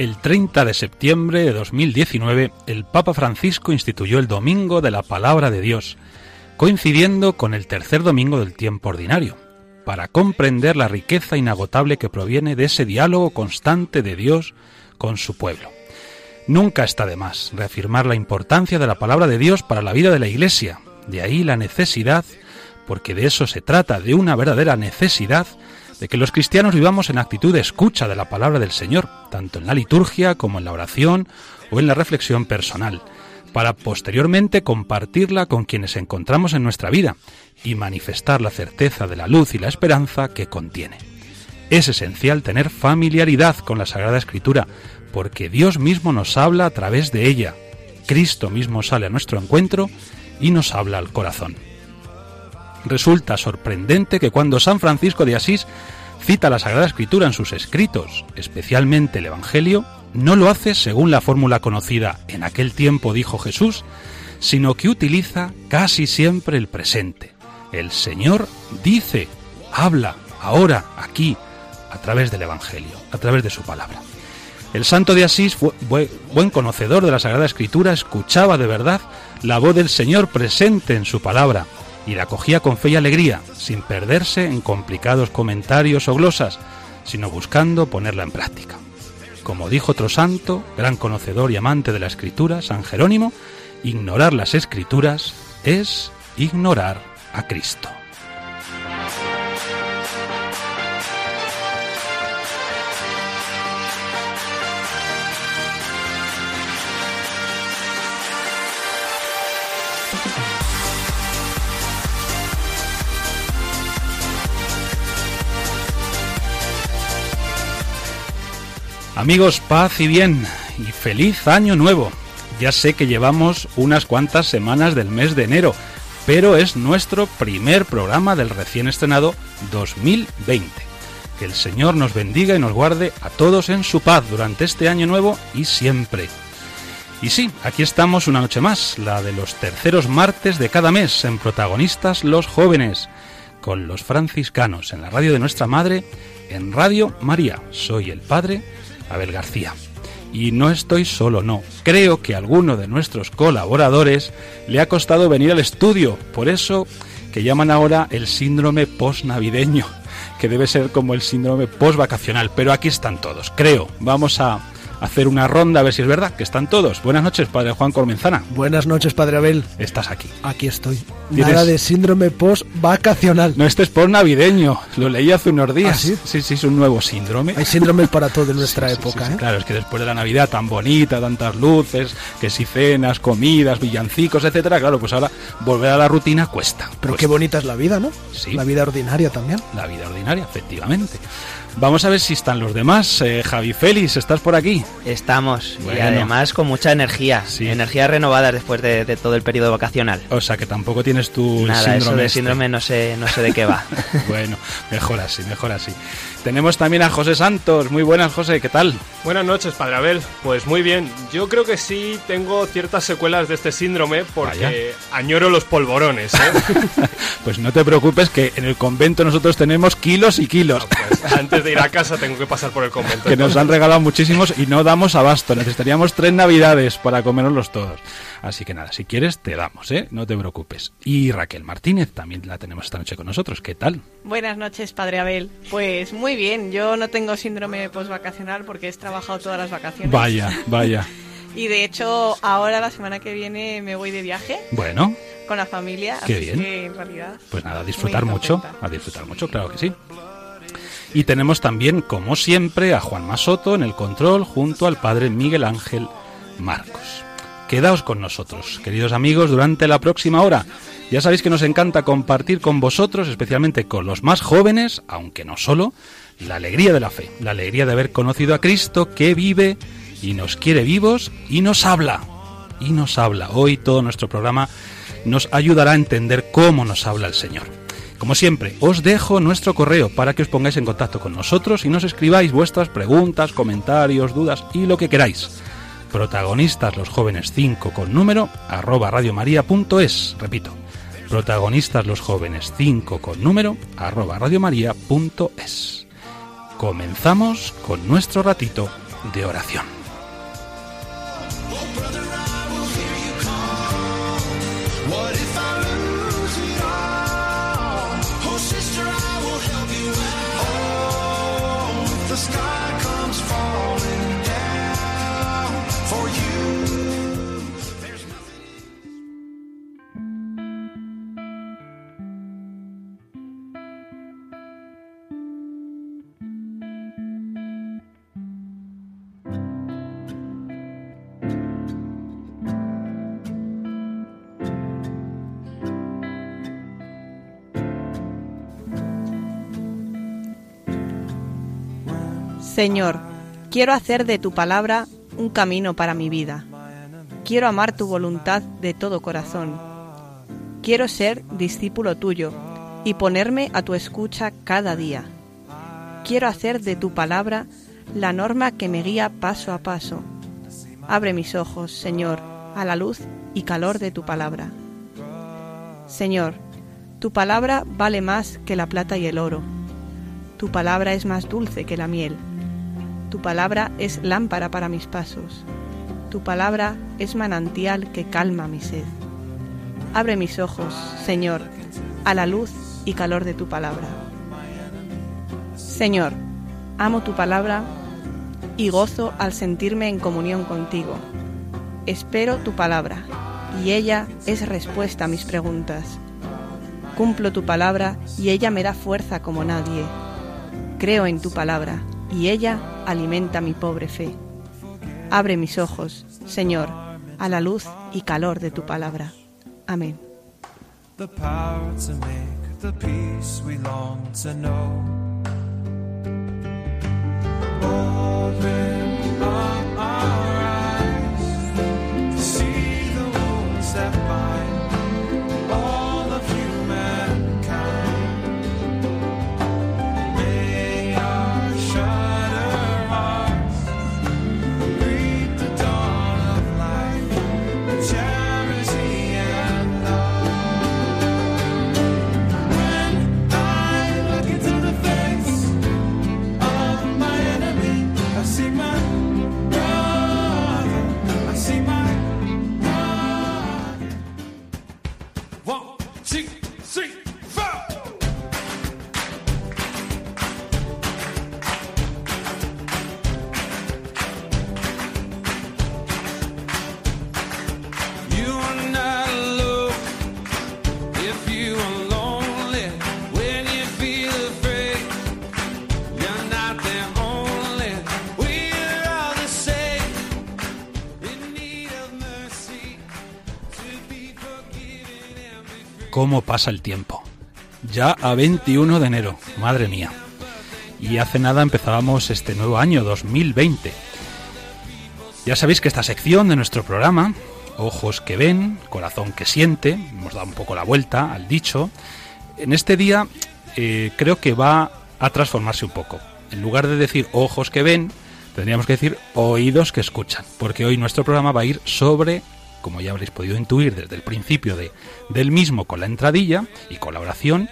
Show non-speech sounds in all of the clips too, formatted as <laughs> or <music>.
El 30 de septiembre de 2019, el Papa Francisco instituyó el Domingo de la Palabra de Dios, coincidiendo con el tercer domingo del tiempo ordinario, para comprender la riqueza inagotable que proviene de ese diálogo constante de Dios con su pueblo. Nunca está de más reafirmar la importancia de la palabra de Dios para la vida de la Iglesia, de ahí la necesidad, porque de eso se trata, de una verdadera necesidad, de que los cristianos vivamos en actitud de escucha de la palabra del Señor, tanto en la liturgia como en la oración o en la reflexión personal, para posteriormente compartirla con quienes encontramos en nuestra vida y manifestar la certeza de la luz y la esperanza que contiene. Es esencial tener familiaridad con la Sagrada Escritura, porque Dios mismo nos habla a través de ella. Cristo mismo sale a nuestro encuentro y nos habla al corazón. Resulta sorprendente que cuando San Francisco de Asís cita la Sagrada Escritura en sus escritos, especialmente el Evangelio, no lo hace según la fórmula conocida en aquel tiempo dijo Jesús, sino que utiliza casi siempre el presente. El Señor dice, habla, ahora, aquí, a través del Evangelio, a través de su palabra. El santo de Asís, buen conocedor de la Sagrada Escritura, escuchaba de verdad la voz del Señor presente en su palabra y la acogía con fe y alegría, sin perderse en complicados comentarios o glosas, sino buscando ponerla en práctica. Como dijo otro santo, gran conocedor y amante de la Escritura, San Jerónimo, ignorar las Escrituras es ignorar a Cristo. Amigos, paz y bien, y feliz año nuevo. Ya sé que llevamos unas cuantas semanas del mes de enero, pero es nuestro primer programa del recién estrenado 2020. Que el Señor nos bendiga y nos guarde a todos en su paz durante este año nuevo y siempre. Y sí, aquí estamos una noche más, la de los terceros martes de cada mes en protagonistas los jóvenes, con los franciscanos en la radio de nuestra madre, en Radio María. Soy el padre Abel García. Y no estoy solo, no. Creo que a alguno de nuestros colaboradores le ha costado venir al estudio, por eso que llaman ahora el síndrome post-navideño, <laughs> que debe ser como el síndrome post-vacacional, pero aquí están todos, creo. Vamos a hacer una ronda a ver si es verdad que están todos. Buenas noches, padre Juan Cormenzana. Buenas noches, padre Abel. Estás aquí. Aquí estoy. Nada de síndrome post-vacacional. No, este es post-navideño. Lo leí hace unos días. ¿Ah, sí? sí, sí, es un nuevo síndrome. Hay síndromes para todo en <laughs> nuestra Sí, época, sí, sí, ¿eh? Claro, es que después de la Navidad tan bonita, tantas luces, que si cenas, comidas, villancicos, etcétera, claro, pues ahora volver a la rutina cuesta. Pero Cuesta. qué bonita es la vida, ¿no? Sí. La vida ordinaria también. La vida ordinaria, efectivamente. Vamos a ver si están los demás. Eh, Javi Félix, ¿estás por aquí? Estamos, y además con mucha energía, Sí. energías renovadas después de, de todo el periodo vacacional. O sea, que tampoco tienes tu Nada, síndrome. eso de este. síndrome no sé, no sé de qué va. <laughs> bueno, mejor así, mejor así. Tenemos también a José Santos. Muy buenas, José, ¿qué tal? Buenas noches, Padre Abel. Pues muy bien. Yo creo que sí tengo ciertas secuelas de este síndrome porque Vaya. añoro los polvorones. ¿eh? <laughs> Pues no te preocupes que en el convento nosotros tenemos kilos y kilos. Pues antes de ir a casa tengo que pasar por el convento. que nos han regalado muchísimos y no damos abasto. Necesitaríamos tres navidades para comerlos todos. Así que nada, si quieres te damos, ¿eh? No te preocupes. Y Raquel Martínez también la tenemos esta noche con nosotros. ¿Qué tal? Buenas noches, padre Abel. Pues muy bien, yo no tengo síndrome postvacacional porque he trabajado todas las vacaciones. Vaya, vaya. <laughs> Y de hecho, ahora la semana que viene me voy de viaje Bueno, con la familia. Qué así bien. que en realidad. pues nada, a disfrutar muy mucho. A disfrutar mucho, claro que sí. Y tenemos también, como siempre, a Juan Masoto en el control junto al padre Miguel Ángel Marcos. Quedaos con nosotros, queridos amigos, durante la próxima hora. Ya sabéis que nos encanta compartir con vosotros, especialmente con los más jóvenes, aunque no solo, la alegría de la fe, la alegría de haber conocido a Cristo que vive y nos quiere vivos y nos habla. Y nos habla. Hoy todo nuestro programa nos ayudará a entender cómo nos habla el Señor. Como siempre, os dejo nuestro correo para que os pongáis en contacto con nosotros y nos escribáis vuestras preguntas, comentarios, dudas y lo que queráis. Protagonistas los jóvenes 5 con número arroba radiomaria.es. Repito, protagonistas los jóvenes 5 con número arroba radiomaria.es. Comenzamos con nuestro ratito de oración. Señor, quiero hacer de tu palabra un camino para mi vida. Quiero amar tu voluntad de todo corazón. Quiero ser discípulo tuyo y ponerme a tu escucha cada día. Quiero hacer de tu palabra la norma que me guía paso a paso. Abre mis ojos, Señor, a la luz y calor de tu palabra. Señor, tu palabra vale más que la plata y el oro. Tu palabra es más dulce que la miel. Tu palabra es lámpara para mis pasos. Tu palabra es manantial que calma mi sed. Abre mis ojos, Señor, a la luz y calor de tu palabra. Señor, amo tu palabra y gozo al sentirme en comunión contigo. Espero tu palabra y ella es respuesta a mis preguntas. Cumplo tu palabra y ella me da fuerza como nadie. Creo en tu palabra y ella alimenta mi pobre fe. Abre mis ojos, Señor, a la luz y calor de tu palabra. Amén. Cómo pasa el tiempo. Ya a 21 de enero, madre mía. Y hace nada empezábamos este nuevo año 2020. Ya sabéis que esta sección de nuestro programa, Ojos que ven, Corazón que siente, hemos dado un poco la vuelta al dicho, en este día eh, creo que va a transformarse un poco. En lugar de decir ojos que ven, tendríamos que decir oídos que escuchan, porque hoy nuestro programa va a ir sobre como ya habréis podido intuir desde el principio de, del mismo con la entradilla y con la oración,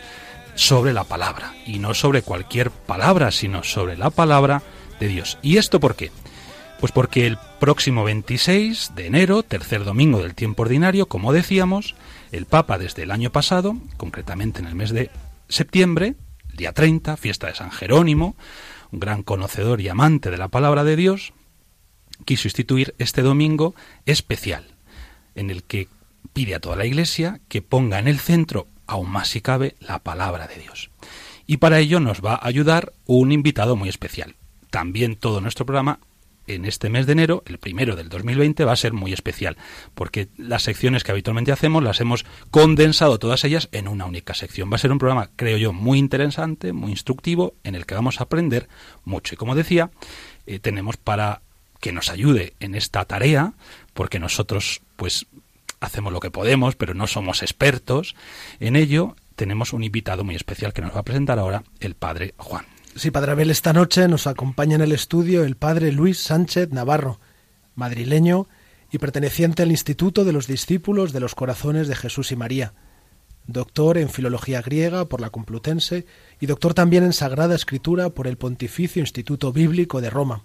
sobre la palabra. Y no sobre cualquier palabra, sino sobre la palabra de Dios. ¿Y esto por qué? Pues porque el próximo 26 de enero, tercer domingo del tiempo ordinario, como decíamos, el Papa desde el año pasado, concretamente en el mes de septiembre, día 30, fiesta de San Jerónimo, un gran conocedor y amante de la palabra de Dios, quiso instituir este domingo especial, en el que pide a toda la Iglesia que ponga en el centro, aún más si cabe, la palabra de Dios. Y para ello nos va a ayudar un invitado muy especial. También todo nuestro programa en este mes de enero, el primero del 2020, va a ser muy especial, porque las secciones que habitualmente hacemos las hemos condensado todas ellas en una única sección. Va a ser un programa, creo yo, muy interesante, muy instructivo, en el que vamos a aprender mucho. Y como decía, eh, tenemos para que nos ayude en esta tarea, porque nosotros, pues, hacemos lo que podemos, pero no somos expertos en ello, tenemos un invitado muy especial que nos va a presentar ahora, el padre Juan. Sí, Padre Abel, esta noche nos acompaña en el estudio el Padre Luis Sánchez Navarro, madrileño y perteneciente al Instituto de los Discípulos de los Corazones de Jesús y María, doctor en Filología Griega por la Complutense y doctor también en Sagrada Escritura por el Pontificio Instituto Bíblico de Roma.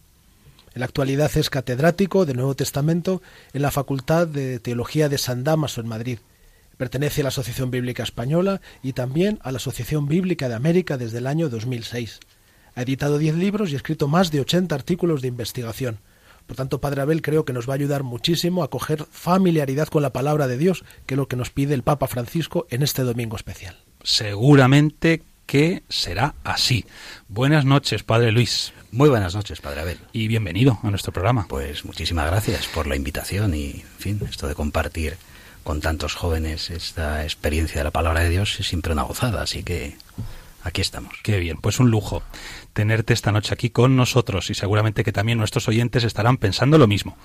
En la actualidad es catedrático del Nuevo Testamento en la Facultad de Teología de San Damaso en Madrid Pertenece a la Asociación Bíblica Española y también a la Asociación Bíblica de América desde el año 2006. Ha editado diez libros y escrito más de 80 artículos de investigación. Por tanto, Padre Abel creo que nos va a ayudar muchísimo a coger familiaridad con la palabra de Dios, que es lo que nos pide el Papa Francisco en este domingo especial. Seguramente que será así. Buenas noches, Padre Luis. Muy buenas noches, Padre Abel. Y bienvenido a nuestro programa. Pues muchísimas gracias por la invitación y, en fin, esto de compartir con tantos jóvenes esta experiencia de la palabra de Dios es siempre una gozada, así que aquí estamos. Qué bien, pues un lujo tenerte esta noche aquí con nosotros y seguramente que también nuestros oyentes estarán pensando lo mismo.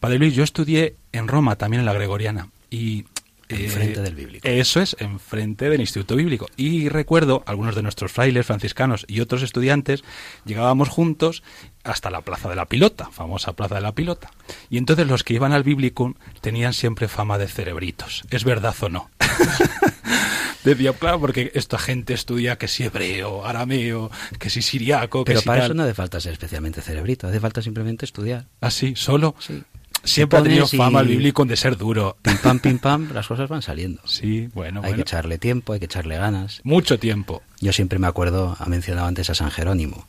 Padre Luis, yo estudié en Roma, también en la Gregoriana, y Enfrente eh, del bíblico. Eso es, enfrente del Instituto Bíblico. Y recuerdo, algunos de nuestros frailes franciscanos y otros estudiantes llegábamos juntos hasta la Plaza de la Pilota, famosa Plaza de la Pilota. Y entonces los que iban al Biblicum tenían siempre fama de cerebritos. ¿Es verdad o no? <laughs> Decía, claro, porque esta gente estudia que si hebreo, arameo, que si siriaco, que Pero para eso no hace falta ser especialmente cerebrito, hace falta simplemente estudiar. ¿Ah, sí? ¿Solo? Sí. Siempre ha tenido fama el bíblico de ser duro. Pim pam, pim pam, las cosas van saliendo. Sí, bueno, Hay que echarle tiempo, hay que echarle ganas. Mucho tiempo. Yo siempre me acuerdo, ha mencionado antes a San Jerónimo.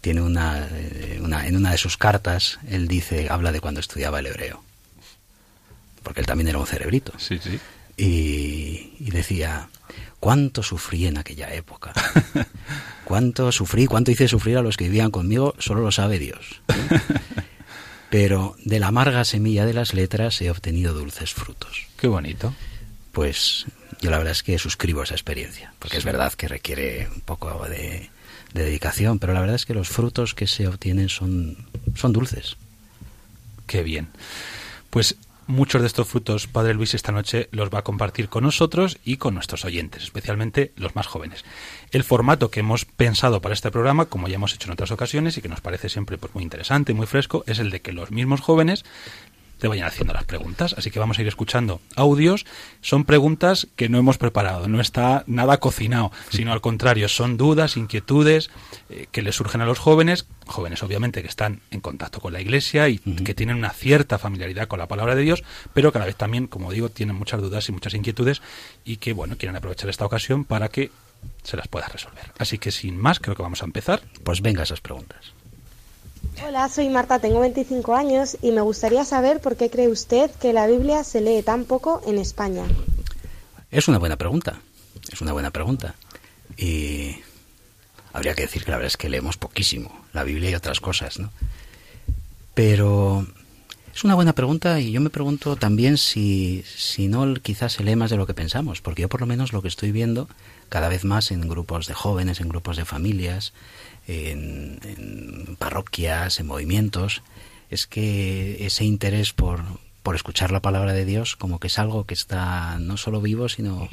Tiene una, eh, una, en una de sus cartas, él dice, habla de cuando estudiaba el hebreo. Porque él también era un cerebrito. Sí, sí. Y, y decía, cuánto sufrí en aquella época. <laughs> cuánto sufrí, cuánto hice sufrir a los que vivían conmigo, solo lo sabe Dios. <laughs> pero de la amarga semilla de las letras he obtenido dulces frutos. Qué bonito. Pues yo la verdad es que suscribo esa experiencia, porque es verdad que requiere un poco de, de, dedicación, pero la verdad es que los frutos que se obtienen son, son dulces. Qué bien. Pues muchos de estos frutos Padre Luis esta noche los va a compartir con nosotros y con nuestros oyentes, especialmente los más jóvenes. El formato que hemos pensado para este programa, como ya hemos hecho en otras ocasiones y que nos parece siempre pues, muy interesante, muy fresco, es el de que los mismos jóvenes te vayan haciendo las preguntas. Así que vamos a ir escuchando audios. Son preguntas que no hemos preparado, no está nada cocinado, sino al contrario, son dudas, inquietudes eh, que les surgen a los jóvenes, jóvenes obviamente que están en contacto con la Iglesia y que tienen una cierta familiaridad con la palabra de Dios, pero cada vez también, como digo, tienen muchas dudas y muchas inquietudes y que, bueno, quieren aprovechar esta ocasión para que se las pueda resolver. Así que sin más, creo que vamos a empezar. Pues venga esas preguntas. Hola, soy Marta, tengo 25 años y me gustaría saber por qué cree usted que la Biblia se lee tan poco en España. Es una buena pregunta, es una buena pregunta. Y habría que decir que la verdad es que leemos poquísimo la Biblia y otras cosas, ¿no? Pero es una buena pregunta y yo me pregunto también si, si no quizás se lee más de lo que pensamos, porque yo por lo menos lo que estoy viendo cada vez más en grupos de jóvenes, en grupos de familias, en, parroquias, en movimientos, es que ese interés por, por escuchar la palabra de Dios como que es algo que está no solo vivo, sino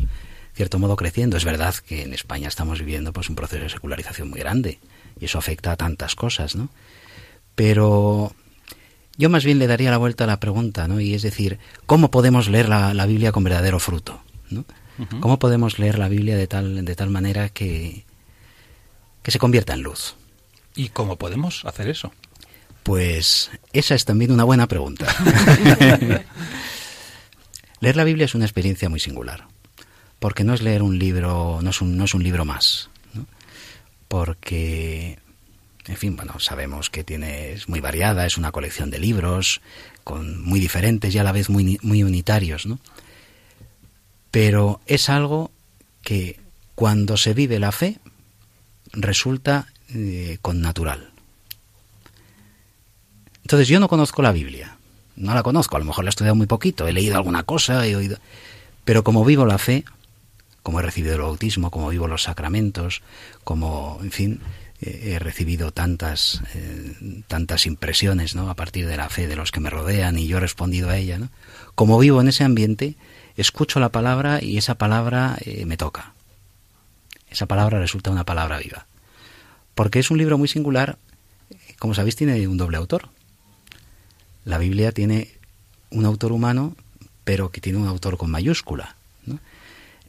cierto modo creciendo. Es verdad que en España estamos viviendo pues un proceso de secularización muy grande y eso afecta a tantas cosas, ¿no? Pero yo más bien le daría la vuelta a la pregunta, ¿no? Y es decir, ¿cómo podemos leer la, la Biblia con verdadero fruto? ¿no? ¿Cómo podemos leer la Biblia de tal, de tal manera que, que se convierta en luz. ¿Y cómo podemos hacer eso? Pues esa es también una buena pregunta. <laughs> leer la Biblia es una experiencia muy singular, porque no es leer un libro, no es un, no es un libro más, porque, en fin, bueno, sabemos que tiene, es muy variada, es una colección de libros, con, muy diferentes y a la vez muy, muy unitarios, ¿no? Pero es algo que cuando se vive la fe, resulta eh, con natural. Entonces yo no conozco la Biblia, no la conozco, a lo mejor la he estudiado muy poquito, he leído alguna cosa, he oído, pero como vivo la fe, como he recibido el bautismo, como vivo los sacramentos, como, en fin, eh, he recibido tantas, eh, tantas impresiones ¿no? a partir de la fe de los que me rodean y yo he respondido a ella. ¿no? Como vivo en ese ambiente, escucho la palabra y esa palabra eh, me toca. Esa palabra resulta una palabra viva. Porque es un libro muy singular, como sabéis, tiene un doble autor. La Biblia tiene un autor humano, pero que tiene un autor con mayúscula.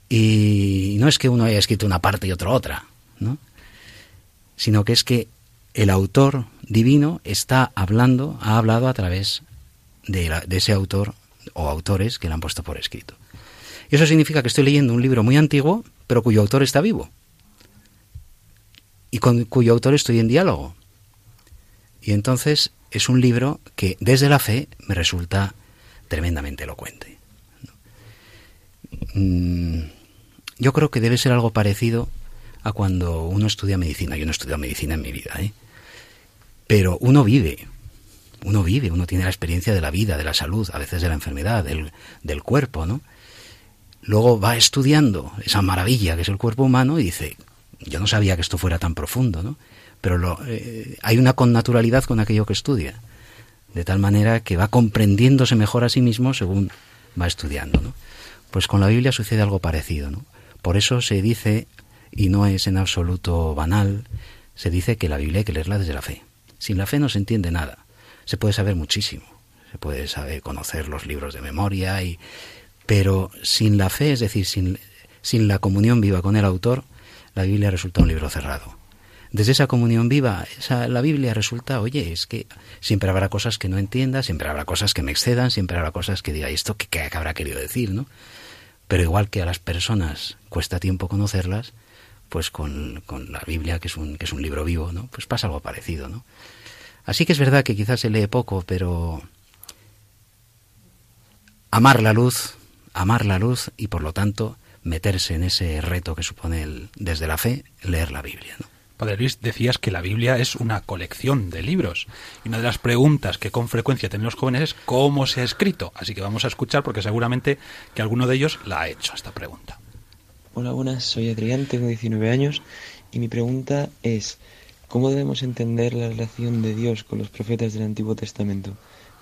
Y no es que uno haya escrito una parte y otro otra, ¿no? sino que es que el autor divino está hablando, ha hablado a través de, de ese autor o autores que le han puesto por escrito. Eso significa que estoy leyendo un libro muy antiguo, pero cuyo autor está vivo. Y con cuyo autor estoy en diálogo. Y entonces es un libro que desde la fe me resulta tremendamente elocuente. Mm, yo creo que debe ser algo parecido a cuando uno estudia medicina. Yo no he estudiado medicina en mi vida, ¿eh? pero uno vive, uno vive, uno tiene la experiencia de la vida, de la salud, a veces de la enfermedad, del, del cuerpo, ¿no? Luego va estudiando esa maravilla que es el cuerpo humano y dice, yo no sabía que esto fuera tan profundo, ¿no? Pero lo, eh, hay una connaturalidad con aquello que estudia, de tal manera que va comprendiéndose mejor a sí mismo según va estudiando, ¿no? Pues con la Biblia sucede algo parecido, ¿no? Por eso se dice, y no es en absoluto banal, se dice que la Biblia hay que leerla desde la fe. Sin la fe no se entiende nada. Se puede saber muchísimo. Se puede saber conocer los libros de memoria y, pero sin la fe, es decir, sin, sin la comunión viva con el autor, la Biblia resulta un libro cerrado. Desde esa comunión viva, esa, la Biblia resulta, oye, es que siempre habrá cosas que no entienda, siempre habrá cosas que me excedan, siempre habrá cosas que diga, ¿esto qué, qué habrá querido decir? ¿no? Pero igual que a las personas cuesta tiempo conocerlas, pues con, con, la Biblia, que es, un, que es un libro vivo, ¿no? pues pasa algo parecido. ¿no? Así que es verdad que quizás se lee poco, pero amar la luz amar la luz y por lo tanto meterse en ese reto que supone el, desde la fe leer la Biblia. ¿no? Padre Luis, decías que la Biblia es una colección de libros. Y una de las preguntas que con frecuencia tienen los jóvenes es cómo se ha escrito. Así que vamos a escuchar porque seguramente que alguno de ellos la ha hecho esta pregunta. Hola, buenas, soy Adrián, tengo 19 años y mi pregunta es, ¿cómo debemos entender la relación de Dios con los profetas del Antiguo Testamento?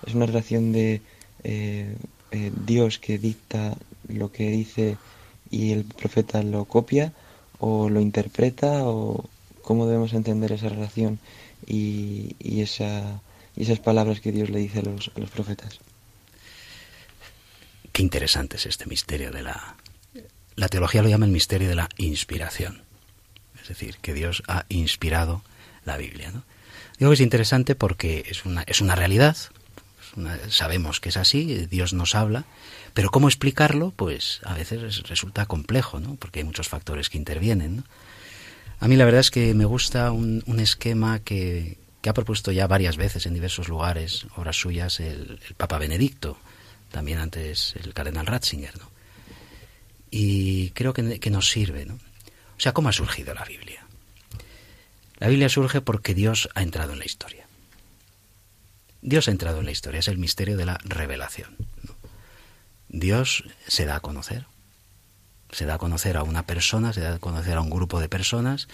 ¿Es una relación de eh, eh, Dios que dicta lo que dice y el profeta lo copia o lo interpreta o cómo debemos entender esa relación y, y, esa, y esas palabras que Dios le dice a los, a los profetas. Qué interesante es este misterio de la... La teología lo llama el misterio de la inspiración. Es decir, que Dios ha inspirado la Biblia. ¿no? Digo que es interesante porque es una, es una realidad, sabemos que es así, Dios nos habla, pero cómo explicarlo, pues a veces resulta complejo, ¿no? Porque hay muchos factores que intervienen. A mí la verdad es que me gusta un, esquema que, ha propuesto ya varias veces en diversos lugares, obras suyas, el, el Papa Benedicto, también antes el Cardenal Ratzinger, ¿no? Y creo que, que nos sirve, ¿no? O sea, ¿cómo ha surgido la Biblia? La Biblia surge porque Dios ha entrado en la historia. Dios ha entrado en la historia, es el misterio de la revelación. Dios se da a conocer, se da a conocer a una persona, se da a conocer a un grupo de personas,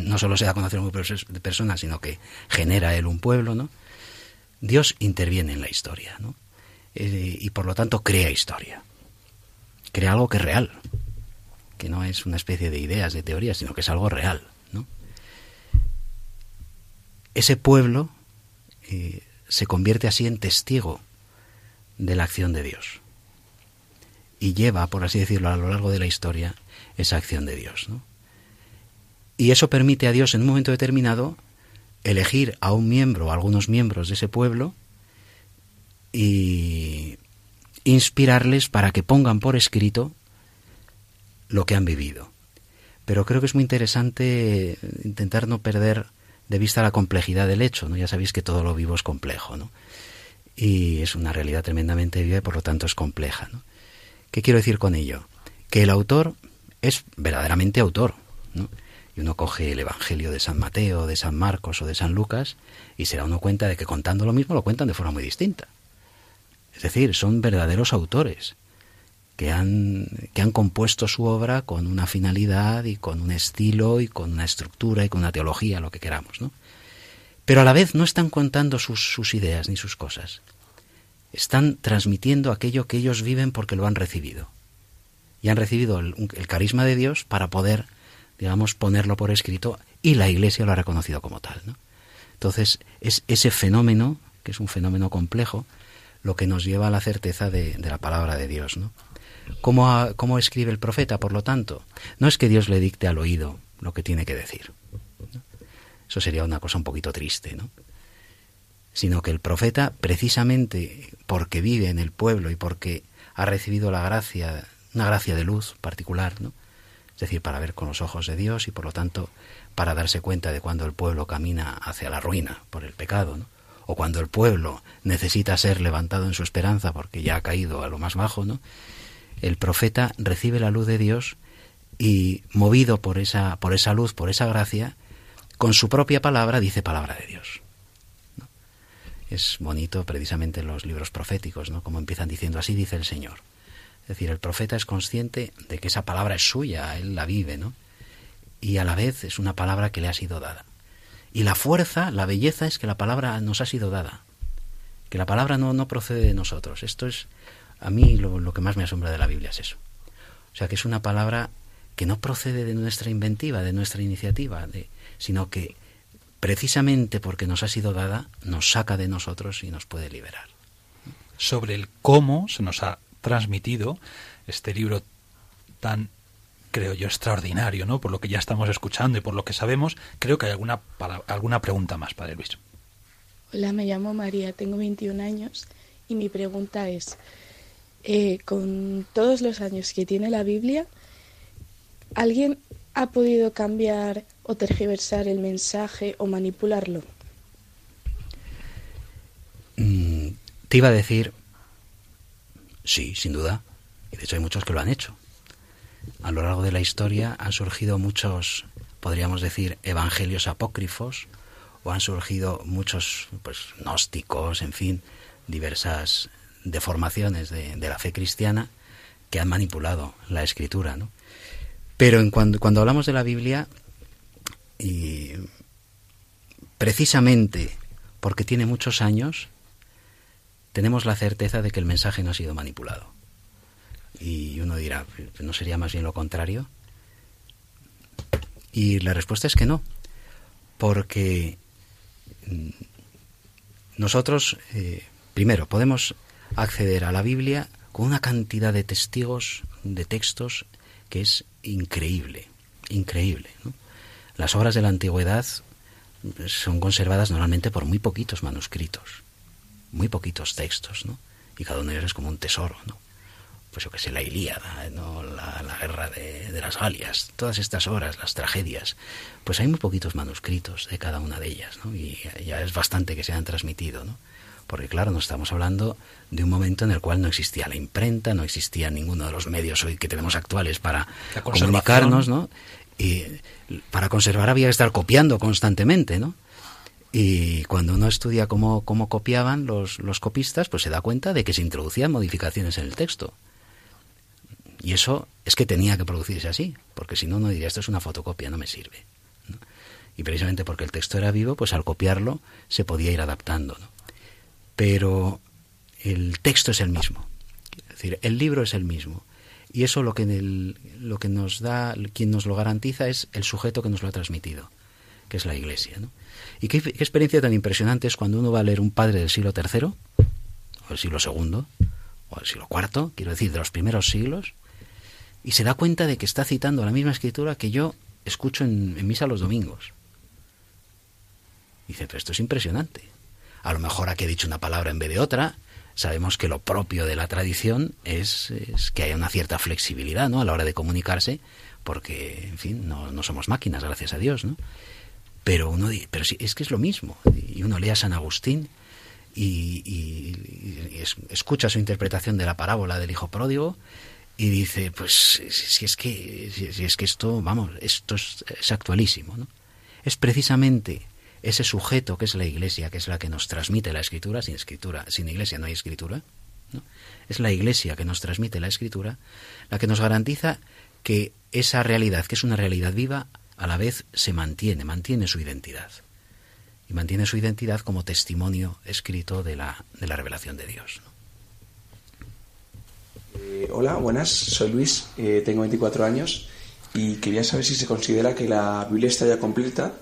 no solo se da a conocer a un grupo de personas, sino que genera él un pueblo, ¿no? Dios interviene en la historia, ¿no? Eh, y por lo tanto crea historia, crea algo que es real, que no es una especie de ideas, de teorías, sino que es algo real, ¿no? Ese pueblo eh, se convierte así en testigo de la acción de Dios. Y lleva, por así decirlo, a lo largo de la historia esa acción de Dios. Y eso permite a Dios en un momento determinado elegir a un miembro, a algunos miembros de ese pueblo, y inspirarles para que pongan por escrito lo que han vivido. Pero creo que es muy interesante intentar no perder de vista la complejidad del hecho, ¿no? Ya sabéis que todo lo vivo es complejo, ¿no? Y es una realidad tremendamente viva y por lo tanto es compleja, ¿no? ¿Qué quiero decir con ello? Que el autor es verdaderamente autor, ¿no? Y uno coge el Evangelio de San Mateo, de San Marcos o de San Lucas y se da uno cuenta de que contando lo mismo lo cuentan de forma muy distinta. Es decir, son verdaderos autores que han, que han compuesto su obra con una finalidad y con un estilo y con una estructura y con una teología, lo que queramos, ¿no? Pero a la vez no están contando sus, sus ideas ni sus cosas. Están transmitiendo aquello que ellos viven porque lo han recibido. Y han recibido el, carisma de Dios para poder, digamos, ponerlo por escrito y la Iglesia lo ha reconocido como tal, ¿no? Entonces, es ese fenómeno, que es un fenómeno complejo, lo que nos lleva a la certeza de, de la palabra de Dios, ¿no? ¿Cómo, ¿Cómo, escribe el profeta, por lo tanto? No es que Dios le dicte al oído lo que tiene que decir. Eso sería una cosa un poquito triste, ¿no? Sino que el profeta, precisamente porque vive en el pueblo y porque ha recibido la gracia, una gracia de luz particular, ¿no? Es decir, para ver con los ojos de Dios y por lo tanto para darse cuenta de cuando el pueblo camina hacia la ruina por el pecado, ¿no? o cuando el pueblo necesita ser levantado en su esperanza porque ya ha caído a lo más bajo, ¿no? El profeta recibe la luz de Dios y movido por esa, por esa luz, por esa gracia, con su propia palabra dice palabra de Dios. Es bonito precisamente los libros proféticos, ¿no? Como empiezan diciendo así dice el Señor. Es decir, el profeta es consciente de que esa palabra es suya, él la vive, ¿no? Y a la vez es una palabra que le ha sido dada. Y la fuerza, la belleza es que la palabra nos ha sido dada. Que la palabra no, no procede de nosotros. Esto es a mí lo, lo, que más me asombra de la Biblia es eso. O sea, que es una palabra que no procede de nuestra inventiva, de nuestra iniciativa, de, sino que precisamente porque nos ha sido dada, nos saca de nosotros y nos puede liberar. Sobre el cómo se nos ha transmitido este libro tan, creo yo, extraordinario, ¿no? Por lo que ya estamos escuchando y por lo que sabemos, creo que hay alguna, para, alguna pregunta más, Padre Luis. Hola, me llamo María, tengo 21 años y mi pregunta es, eh, con todos los años que tiene la Biblia, ¿alguien ha podido cambiar o tergiversar el mensaje o manipularlo? Mm, te iba a decir, sí, sin duda. Y de hecho hay muchos que lo han hecho. A lo largo de la historia han surgido muchos, podríamos decir, evangelios apócrifos, o han surgido muchos pues, gnósticos, en fin, diversas deformaciones de, de, la fe cristiana que han manipulado la escritura. ¿no? Pero en cuando, cuando hablamos de la Biblia, y precisamente porque tiene muchos años, tenemos la certeza de que el mensaje no ha sido manipulado. Y uno dirá, ¿no sería más bien lo contrario? Y la respuesta es que no, porque nosotros, eh, primero, podemos acceder a la Biblia con una cantidad de testigos, de textos, que es increíble, increíble. ¿no? Las obras de la antigüedad son conservadas normalmente por muy poquitos manuscritos, muy poquitos textos, ¿no? Y cada uno de ellos es como un tesoro, ¿no? Pues yo que sé, la Ilíada, ¿no? la, guerra de, de, las Galias, todas estas obras, las tragedias, pues hay muy poquitos manuscritos de cada una de ellas, ¿no? Y ya es bastante que se han transmitido, ¿no? Porque claro, no estamos hablando de un momento en el cual no existía la imprenta, no existía ninguno de los medios hoy que tenemos actuales para comunicarnos, ¿no? Y para conservar había que estar copiando constantemente, ¿no? Y cuando uno estudia cómo, cómo copiaban los, los copistas, pues se da cuenta de que se introducían modificaciones en el texto. Y eso es que tenía que producirse así, porque si no, uno diría, esto es una fotocopia, no me sirve. ¿no? Y precisamente porque el texto era vivo, pues al copiarlo se podía ir adaptando. ¿no? Pero el texto es el mismo. Es decir, el libro es el mismo. Y eso lo que, lo que nos da, quien nos lo garantiza es el sujeto que nos lo ha transmitido, que es la Iglesia. ¿no? Y qué, experiencia tan impresionante es cuando uno va a leer un padre del siglo III, o del siglo II, o del siglo IV, quiero decir, de los primeros siglos, y se da cuenta de que está citando la misma escritura que yo escucho en, en misa los domingos. Dice, pero esto es impresionante. A lo mejor aquí he dicho una palabra en vez de otra, sabemos que lo propio de la tradición es, que haya una cierta flexibilidad ¿no? a la hora de comunicarse, porque, en fin, no, somos máquinas, gracias a Dios, ¿no? Pero uno pero sí, es que es lo mismo. Y uno lee a San Agustín y, y, y es, escucha su interpretación de la parábola del hijo pródigo y dice, pues si es que, si es que esto, vamos, esto es, es actualísimo, ¿no? Es precisamente ese sujeto que es la Iglesia, que es la que nos transmite la Escritura, sin Escritura, sin Iglesia no hay Escritura, es la Iglesia que nos transmite la Escritura, la que nos garantiza que esa realidad, que es una realidad viva, a la vez se mantiene, mantiene su identidad. Y mantiene su identidad como testimonio escrito de la, de la revelación de Dios. Eh, hola, buenas, soy Luis, eh, tengo 24 años y quería saber si se considera que la Biblia está ya completa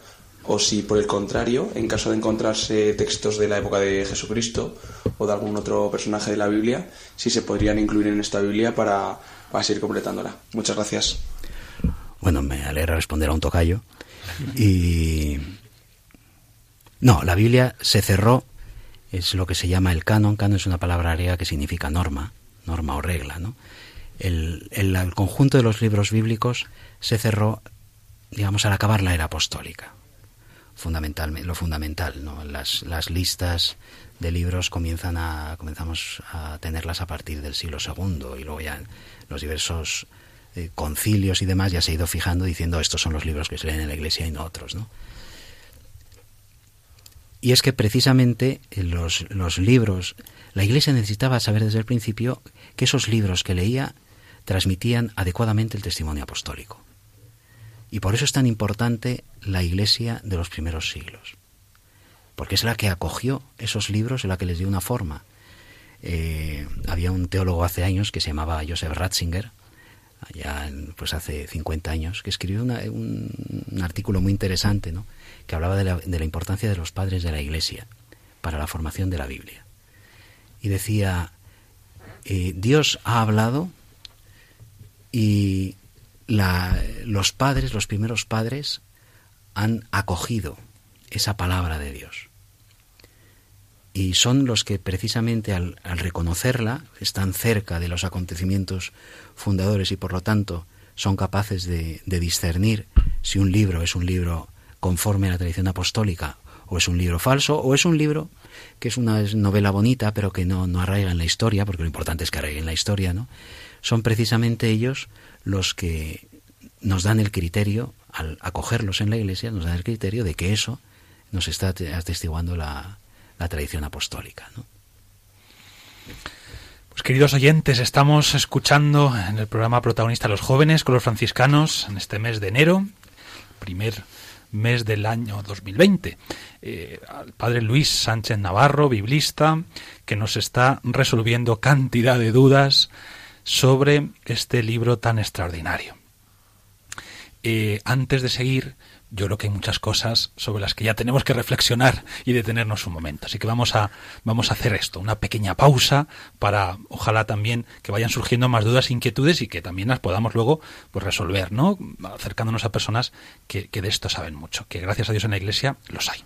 o si por el contrario, en caso de encontrarse textos de la época de Jesucristo o de algún otro personaje de la Biblia, si se podrían incluir en esta Biblia para, para seguir completándola. Muchas gracias. Bueno, me alegra responder a un tocayo. Y. No, la Biblia se cerró, es lo que se llama el canon. Canon es una palabra griega que significa norma, norma o regla, ¿no? El, el, el conjunto de los libros bíblicos se cerró, digamos, al acabar la era apostólica. Fundamentalmente, lo fundamental, ¿no? Las, las listas de libros comienzan a, comenzamos a tenerlas a partir del siglo II y luego ya los diversos eh, concilios y demás ya se ha ido fijando diciendo estos son los libros que se leen en la iglesia y no otros, ¿no? Y es que precisamente los, los libros, la iglesia necesitaba saber desde el principio que esos libros que leía transmitían adecuadamente el testimonio apostólico. Y por eso es tan importante la iglesia de los primeros siglos. Porque es la que acogió esos libros, es la que les dio una forma. Eh, había un teólogo hace años que se llamaba Joseph Ratzinger, ya pues hace 50 años, que escribió un, artículo muy interesante, ¿no? que hablaba de la, de la importancia de los padres de la Iglesia para la formación de la Biblia. Y decía, eh, Dios ha hablado y la, los padres, los primeros padres, han acogido esa palabra de Dios. Y son los que precisamente al, reconocerla están cerca de los acontecimientos fundadores y por lo tanto son capaces de, de discernir si un libro es un libro conforme a la tradición apostólica o es un libro falso o es un libro que es una novela bonita pero que no, no arraiga en la historia, porque lo importante es que arraigue en la historia, ¿no? Son precisamente ellos los que nos dan el criterio, al acogerlos en la iglesia, nos dan el criterio de que eso nos está atestiguando la, tradición apostólica. Pues queridos oyentes, estamos escuchando en el programa protagonista Los jóvenes con los franciscanos en este mes de enero, primer mes del año 2020. Eh, al padre Luis Sánchez Navarro, biblista, que nos está resolviendo cantidad de dudas sobre este libro tan extraordinario. Eh, antes de seguir, yo creo que hay muchas cosas sobre las que ya tenemos que reflexionar y detenernos un momento. Así que vamos a, vamos a hacer esto, una pequeña pausa para, ojalá también que vayan surgiendo más dudas e inquietudes y que también las podamos luego pues, resolver, ¿no? Acercándonos a personas que, que de esto saben mucho, que gracias a Dios en la Iglesia los hay.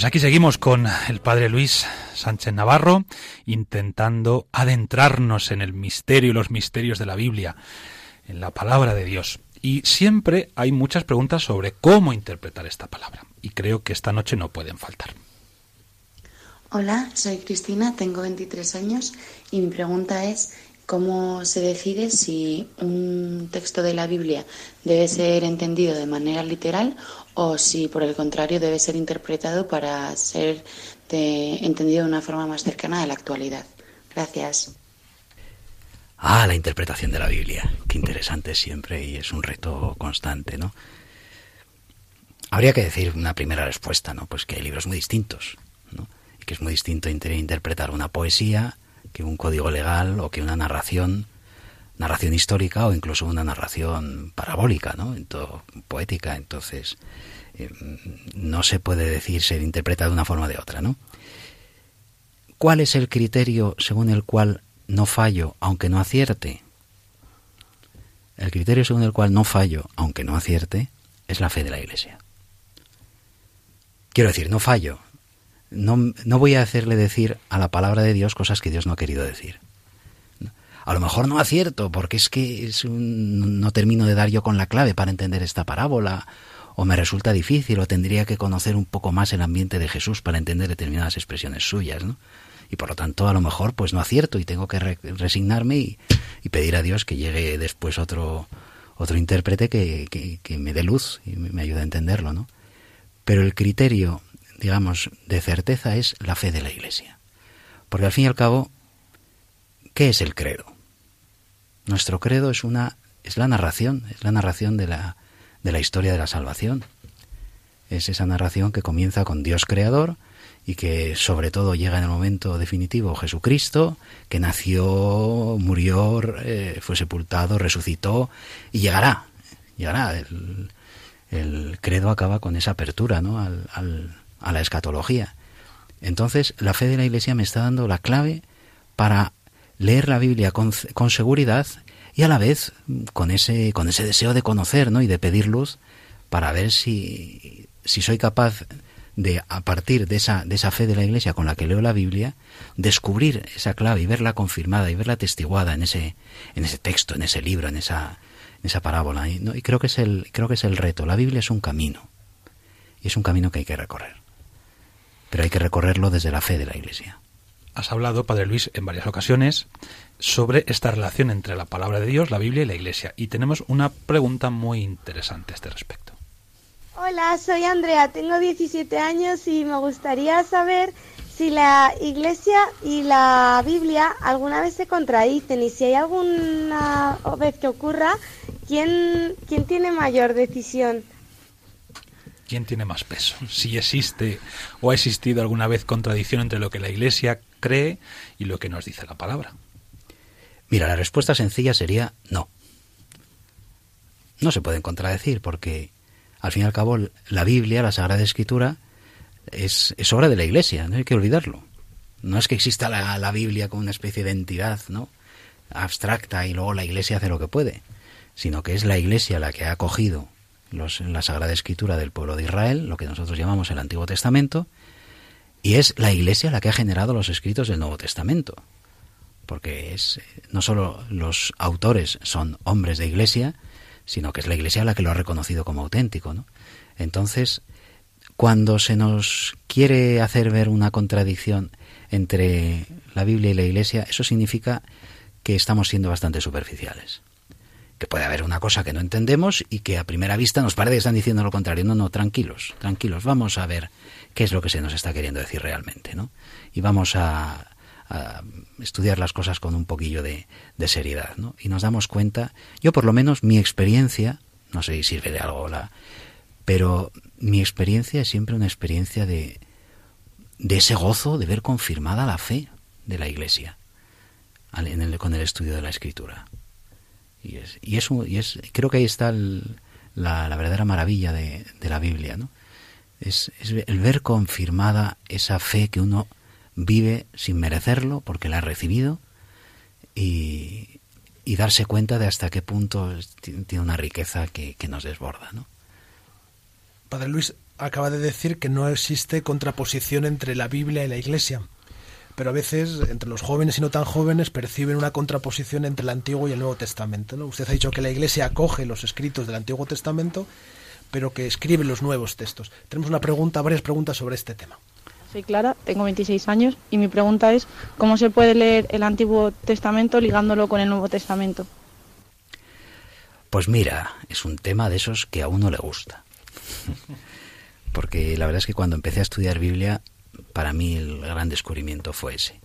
Pues aquí seguimos con el padre Luis Sánchez Navarro intentando adentrarnos en el misterio y los misterios de la Biblia, en la palabra de Dios. Y siempre hay muchas preguntas sobre cómo interpretar esta palabra. Y creo que esta noche no pueden faltar. Hola, soy Cristina, tengo 23 años y mi pregunta es cómo se decide si un texto de la Biblia debe ser entendido de manera literal o si por el contrario debe ser interpretado para ser de- entendido de una forma más cercana a la actualidad. Gracias. Ah, la interpretación de la Biblia. Qué interesante siempre y es un reto constante, ¿no? Habría que decir una primera respuesta, ¿no? Pues que hay libros muy distintos, ¿no? Que es muy distinto inter- interpretar una poesía que un código legal o que una narración, narración histórica o incluso una narración parabólica, ¿no? Ento- poética. Entonces, eh, no se puede decir ser interpretada de una forma o de otra, ¿no? ¿Cuál es el criterio según el cual no fallo aunque no acierte? El criterio según el cual no fallo aunque no acierte es la fe de la Iglesia. Quiero decir, no fallo. No, no voy a hacerle decir a la palabra de Dios cosas que Dios no ha querido decir. A lo mejor no acierto porque es que es un- no termino de dar yo con la clave para entender esta parábola o me resulta difícil o tendría que conocer un poco más el ambiente de Jesús para entender determinadas expresiones suyas, ¿no? Y por lo tanto, a lo mejor, pues no acierto y tengo que re- resignarme y, pedir a Dios que llegue después otro, otro intérprete que, que- me dé luz y me ayude a entenderlo, ¿no? Pero el criterio, digamos, de certeza es la fe de la Iglesia. Porque al fin y al cabo, ¿qué es el credo? Nuestro credo es una es la narración, es la narración de la de la historia de la salvación. Es esa narración que comienza con Dios creador y que sobre todo llega en el momento definitivo Jesucristo, que nació, murió, eh, fue sepultado, resucitó y llegará. Llegará. El, credo acaba con esa apertura ¿no? al, al- a la escatología. Entonces, la fe de la Iglesia me está dando la clave para leer la Biblia con, con seguridad y a la vez con ese, con ese deseo de conocer ¿no? y de pedir luz para ver si, si soy capaz de, a partir de esa, de esa fe de la Iglesia con la que leo la Biblia, descubrir esa clave y verla confirmada y verla atestiguada en ese, en ese texto, en ese libro, en esa, en esa parábola. Y, ¿no? y creo, que es el, creo que es el reto. La Biblia es un camino. Y es un camino que hay que recorrer. Pero hay que recorrerlo desde la fe de la Iglesia. Has hablado, Padre Luis, en varias ocasiones sobre esta relación entre la palabra de Dios, la Biblia y la Iglesia. Y tenemos una pregunta muy interesante a este respecto. Hola, soy Andrea, tengo 17 años y me gustaría saber si la Iglesia y la Biblia alguna vez se contradicen y si hay alguna vez que ocurra, ¿quién, quién tiene mayor decisión? ¿Quién tiene más peso? Si existe o ha existido alguna vez contradicción entre lo que la Iglesia cree y lo que nos dice la palabra. Mira, la respuesta sencilla sería no. No se pueden contradecir porque, al fin y al cabo, la Biblia, la Sagrada Escritura, es, es obra de la Iglesia, no hay que olvidarlo. No es que exista la, la Biblia como una especie de entidad ¿no? abstracta y luego la Iglesia hace lo que puede, sino que es la Iglesia la que ha acogido los, la Sagrada Escritura del pueblo de Israel, lo que nosotros llamamos el Antiguo Testamento, y es la Iglesia la que ha generado los escritos del Nuevo Testamento. Porque es no solo los autores son hombres de Iglesia, sino que es la Iglesia la que lo ha reconocido como auténtico. ¿no? Entonces, cuando se nos quiere hacer ver una contradicción entre la Biblia y la Iglesia, eso significa que estamos siendo bastante superficiales. Que puede haber una cosa que no entendemos y que a primera vista nos parece que están diciendo lo contrario. No, no, tranquilos, tranquilos. Vamos a ver qué es lo que se nos está queriendo decir realmente, ¿no? Y vamos a, a estudiar las cosas con un poquillo de, seriedad, ¿no? Y nos damos cuenta, yo por lo menos mi experiencia, no sé si sirve de algo, la, pero mi experiencia es siempre una experiencia de, de ese gozo de ver confirmada la fe de la Iglesia en el, con el estudio de la Escritura. Y, es, y, es, y es, creo que ahí está el, la, verdadera maravilla de, la Biblia, ¿no? Es, es, el ver confirmada esa fe que uno vive sin merecerlo porque la ha recibido y, y darse cuenta de hasta qué punto tiene una riqueza que, que nos desborda, ¿no? Padre Luis, acaba de decir que no existe contraposición entre la Biblia y la Iglesia. Pero a veces, entre los jóvenes y no tan jóvenes, perciben una contraposición entre el Antiguo y el Nuevo Testamento. ¿no? Usted ha dicho que la Iglesia acoge los escritos del Antiguo Testamento, pero que escribe los nuevos textos. Tenemos una pregunta, varias preguntas sobre este tema. Soy Clara, tengo 26 años y mi pregunta es ¿cómo se puede leer el Antiguo Testamento ligándolo con el Nuevo Testamento? Pues mira, es un tema de esos que a uno le gusta. <laughs> Porque la verdad es que cuando empecé a estudiar Biblia, para mí el gran descubrimiento fue ese.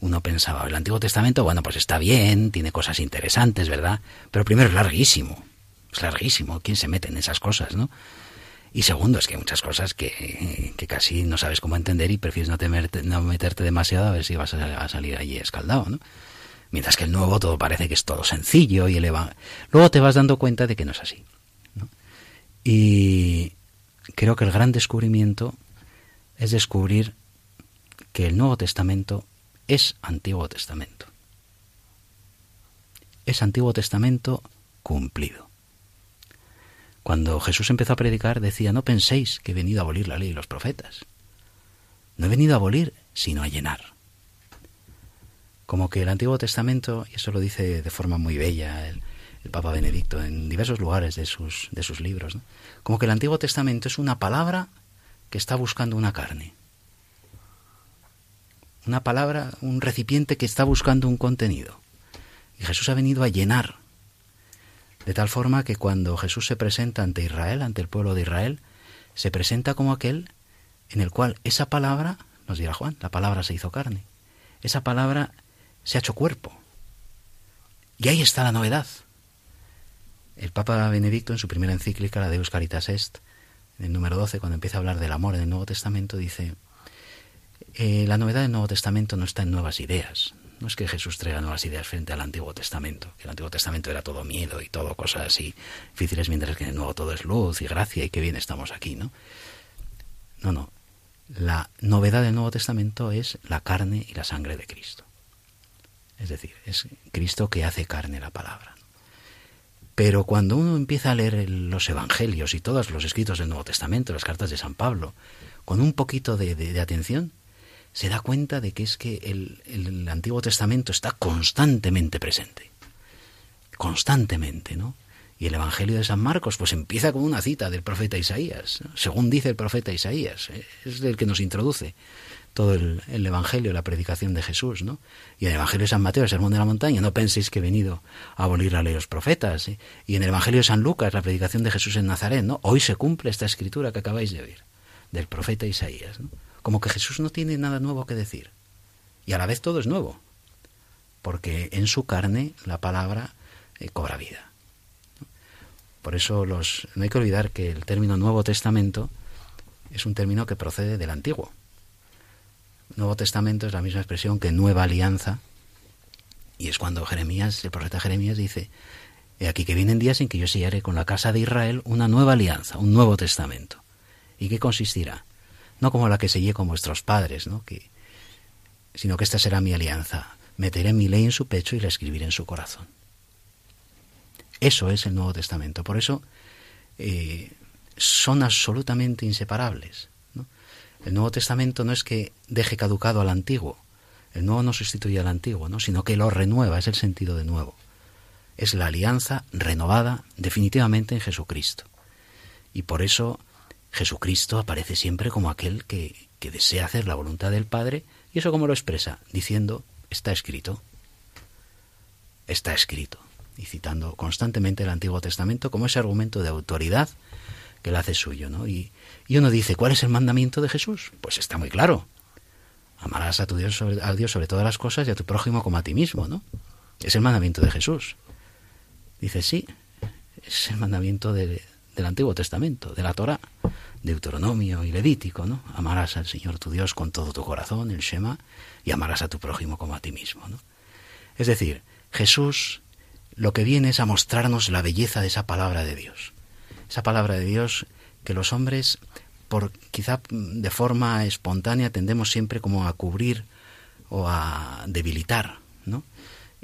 Uno pensaba, el Antiguo Testamento, bueno, pues está bien, tiene cosas interesantes, ¿verdad? Pero primero es larguísimo. Es larguísimo. ¿Quién se mete en esas cosas, no? Y segundo, es que hay muchas cosas que, que casi no sabes cómo entender y prefieres no, temerte, no meterte demasiado a ver si vas a, a salir allí escaldado, ¿no? Mientras que el nuevo todo parece que es todo sencillo y eleva. Luego te vas dando cuenta de que no es así. Y creo que el gran descubrimiento es descubrir que el Nuevo Testamento es Antiguo Testamento. Es Antiguo Testamento cumplido. Cuando Jesús empezó a predicar decía, no penséis que he venido a abolir la ley y los profetas. No he venido a abolir, sino a llenar. Como que el Antiguo Testamento, y eso lo dice de forma muy bella el, Papa Benedicto en diversos lugares de sus, de sus libros, como que el Antiguo Testamento es una palabra que está buscando una carne. Una palabra, un recipiente que está buscando un contenido. Y Jesús ha venido a llenar. De tal forma que cuando Jesús se presenta ante Israel, ante el pueblo de Israel, se presenta como aquel en el cual esa palabra, nos dirá Juan, la palabra se hizo carne. Esa palabra se ha hecho cuerpo. Y ahí está la novedad. El Papa Benedicto, en su primera encíclica, la Deus Caritas Est, en el número 12, cuando empieza a hablar del amor en el Nuevo Testamento, dice, eh, la novedad del Nuevo Testamento no está en nuevas ideas. No es que Jesús traiga nuevas ideas frente al Antiguo Testamento, que el Antiguo Testamento era todo miedo y todo cosas así difíciles, mientras que en el Nuevo todo es luz y gracia y qué bien estamos aquí, ¿no? No, no. La novedad del Nuevo Testamento es la carne y la sangre de Cristo. Es decir, es Cristo que hace carne la palabra. Pero cuando uno empieza a leer los evangelios y todos los escritos del Nuevo Testamento, las cartas de San Pablo, con un poquito de, atención, se da cuenta de que es que el, Antiguo Testamento está constantemente presente. Constantemente, ¿no? Y el Evangelio de San Marcos, pues empieza con una cita del profeta Isaías, según dice el profeta Isaías, es el que nos introduce todo el, el, Evangelio, la predicación de Jesús, ¿no? Y en el Evangelio de San Mateo, el Sermón de la Montaña, no penséis que he venido a abolir la ley de los profetas. ¿eh? Y en el Evangelio de San Lucas, la predicación de Jesús en Nazaret, ¿no? Hoy se cumple esta escritura que acabáis de oír, del profeta Isaías, ¿no? Como que Jesús no tiene nada nuevo que decir. Y a la vez todo es nuevo, porque en su carne la palabra eh, cobra vida. Por eso los, no hay que olvidar que el término Nuevo Testamento es un término que procede del Antiguo. Nuevo Testamento es la misma expresión que Nueva Alianza, y es cuando Jeremías, el profeta Jeremías dice, He aquí que vienen días en que yo sellaré con la casa de Israel una nueva alianza, un nuevo testamento. ¿Y qué consistirá? No como la que sellé con vuestros padres, ¿no? sino que esta será mi alianza. Meteré mi ley en su pecho y la escribiré en su corazón. Eso es el Nuevo Testamento. Por eso eh, son absolutamente inseparables. El Nuevo Testamento no es que deje caducado al Antiguo. El Nuevo no sustituye al Antiguo, ¿no? sino que lo renueva, es el sentido de nuevo. Es la alianza renovada definitivamente en Jesucristo. Y por eso Jesucristo aparece siempre como aquel que, que desea hacer la voluntad del Padre. ¿Y eso cómo lo expresa? Diciendo, está escrito. Está escrito y citando constantemente el Antiguo Testamento como ese argumento de autoridad que le hace suyo. ¿no? Y, y, uno dice, ¿cuál es el mandamiento de Jesús? Pues está muy claro. Amarás a tu Dios sobre, a Dios sobre todas las cosas y a tu prójimo como a ti mismo, ¿no? Es el mandamiento de Jesús. Dice, sí, es el mandamiento de, del Antiguo Testamento, de la Torah, Deuteronomio y Levítico, ¿no? Amarás al Señor tu Dios con todo tu corazón, el Shema, y amarás a tu prójimo como a ti mismo, ¿no? Es decir, Jesús lo que viene es a mostrarnos la belleza de esa palabra de Dios. Esa palabra de Dios que los hombres, por quizá de forma espontánea, tendemos siempre como a cubrir o a debilitar, ¿no?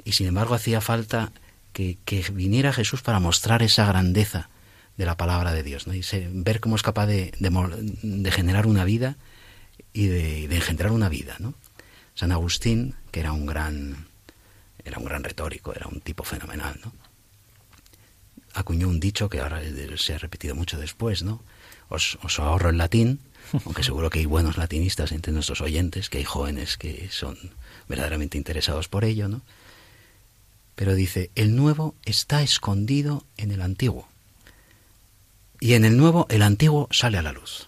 Y sin embargo hacía falta que, que viniera Jesús para mostrar esa grandeza de la palabra de Dios, ¿no? Y se- ver cómo es capaz de, de de generar una vida y de, de engendrar una vida, ¿no? San Agustín, que era un gran, era un gran retórico, era un tipo fenomenal, ¿no? Acuñó un dicho que ahora se ha repetido mucho después, ¿no? Os, ahorro el latín, aunque seguro que hay buenos latinistas entre nuestros oyentes, que hay jóvenes que son verdaderamente interesados por ello, ¿no? Pero dice, el nuevo está escondido en el antiguo. Y en el nuevo, el antiguo sale a la luz.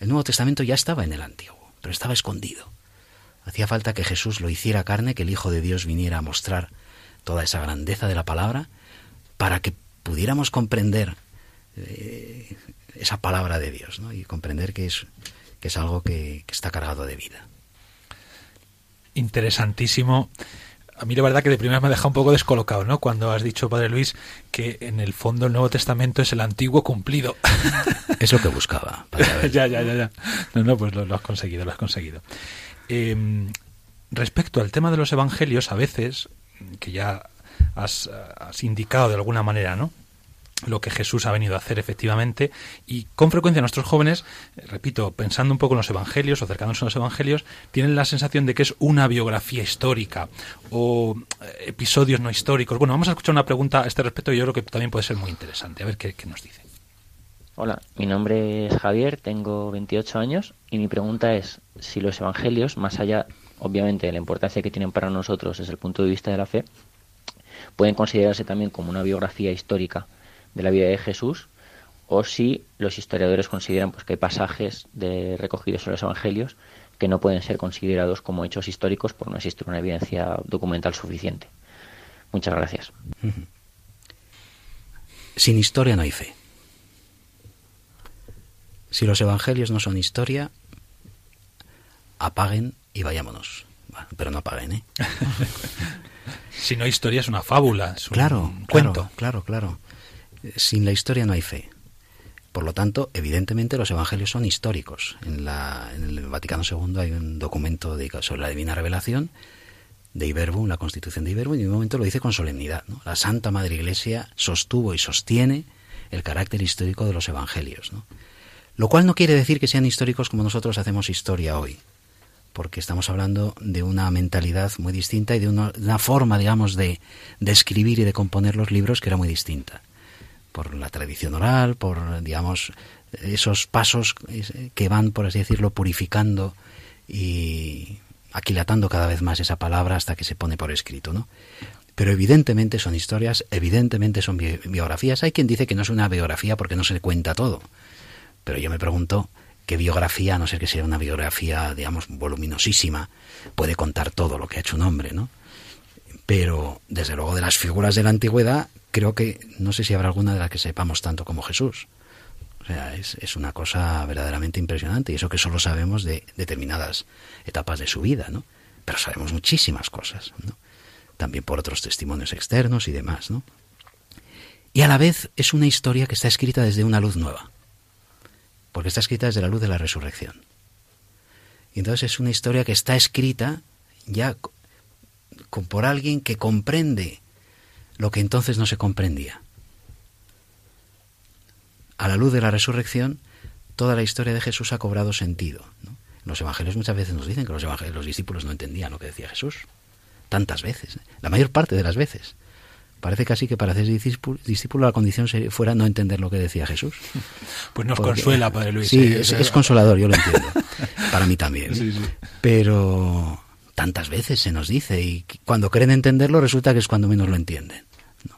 El Nuevo Testamento ya estaba en el antiguo, pero estaba escondido. Hacía falta que Jesús lo hiciera carne, que el Hijo de Dios viniera a mostrar toda esa grandeza de la palabra, para que pudiéramos comprender eh, esa palabra de Dios, ¿no? Y comprender que es, que es algo que, que está cargado de vida. Interesantísimo. A mí la verdad que de primera me ha dejado un poco descolocado, ¿no? Cuando has dicho, Padre Luis, que en el fondo el Nuevo Testamento es el antiguo cumplido. <laughs> Es lo que buscaba. <laughs> Ya, ya, ya, ya. No, no, pues lo, lo has conseguido, lo has conseguido. Eh, respecto al tema de los evangelios, a veces, que ya has, has indicado de alguna manera, ¿no? lo que Jesús ha venido a hacer efectivamente y con frecuencia nuestros jóvenes, eh, repito, pensando un poco en los evangelios o acercándose a los evangelios, tienen la sensación de que es una biografía histórica o eh, episodios no históricos. Bueno, vamos a escuchar una pregunta a este respecto y yo creo que también puede ser muy interesante. A ver qué, qué nos dice. Hola, mi nombre es Javier, tengo 28 años y mi pregunta es si los evangelios, más allá, obviamente, de la importancia que tienen para nosotros desde el punto de vista de la fe, pueden considerarse también como una biografía histórica de la vida de Jesús o si los historiadores consideran pues, que hay pasajes de, recogidos en los evangelios que no pueden ser considerados como hechos históricos por no existir una evidencia documental suficiente. Muchas gracias. Sin historia no hay fe. Si los evangelios no son historia, apaguen y vayámonos. Pero no apaguen, ¿eh? <laughs> si no hay historia es una fábula, es un claro, cuento. Claro, claro, claro. Sin la historia no hay fe. Por lo tanto, evidentemente los evangelios son históricos. En, la, en el Vaticano II hay un documento dedicado sobre la divina revelación de Iberbum, la constitución de Iberbum, y en un momento lo dice con solemnidad. ¿no? La Santa Madre Iglesia sostuvo y sostiene el carácter histórico de los evangelios. ¿no? Lo cual no quiere decir que sean históricos como nosotros hacemos historia hoy, porque estamos hablando de una mentalidad muy distinta y de una, forma, digamos, de, de escribir y de componer los libros que era muy distinta por la tradición oral, por, digamos, esos pasos que van, por así decirlo, purificando y aquilatando cada vez más esa palabra hasta que se pone por escrito, ¿no? Pero evidentemente son historias, evidentemente son bi biografías. Hay quien dice que no es una biografía porque no se cuenta todo. Pero yo me pregunto qué biografía, no ser que sea una biografía, digamos, voluminosísima, puede contar todo lo que ha hecho un hombre, ¿no? Pero, desde luego, de las figuras de la antigüedad, creo que no sé si habrá alguna de las que sepamos tanto como Jesús. O sea, es, es, una cosa verdaderamente impresionante y eso que solo sabemos de determinadas etapas de su vida, ¿no? Pero sabemos muchísimas cosas, ¿no? También por otros testimonios externos y demás, ¿no? Y a la vez es una historia que está escrita desde una luz nueva, porque está escrita desde la luz de la resurrección. Y entonces es una historia que está escrita ya por alguien que comprende lo que entonces no se comprendía. A la luz de la resurrección, toda la historia de Jesús ha cobrado sentido. Los evangelios muchas veces nos dicen que los, los discípulos no entendían lo que decía Jesús. Tantas veces, ¿eh? la mayor parte de las veces. Parece casi que para hacer discípulo, discípulo la condición fuera no entender lo que decía Jesús. Pues nos Porque, consuela, Padre Luis. Sí, es, es, consolador, yo lo entiendo. para mí también. Sí, sí. Pero tantas veces se nos dice y cuando creen entenderlo resulta que es cuando menos lo entienden. ¿no?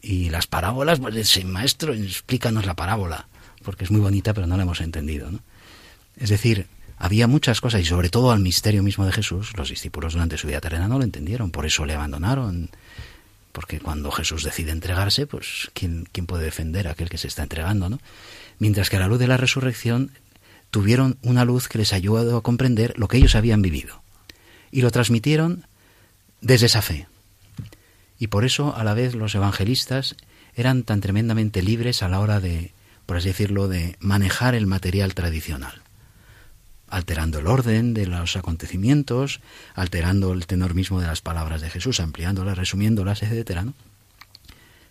Y las parábolas, pues ese maestro, explícanos la parábola, porque es muy bonita pero no la hemos entendido. ¿no? Es decir, había muchas cosas y sobre todo al misterio mismo de Jesús, los discípulos durante su vida terrena no lo entendieron, por eso le abandonaron. Porque cuando Jesús decide entregarse, pues ¿quién, quién puede defender a aquel que se está entregando? ¿no? Mientras que a la luz de la resurrección tuvieron una luz que les ayudó a comprender lo que ellos habían vivido y lo transmitieron desde esa fe. Y por eso, a la vez, los evangelistas eran tan tremendamente libres a la hora de, por así decirlo, de manejar el material tradicional, alterando el orden de los acontecimientos, alterando el tenor mismo de las palabras de Jesús, ampliándolas, resumiéndolas, etcétera, ¿no?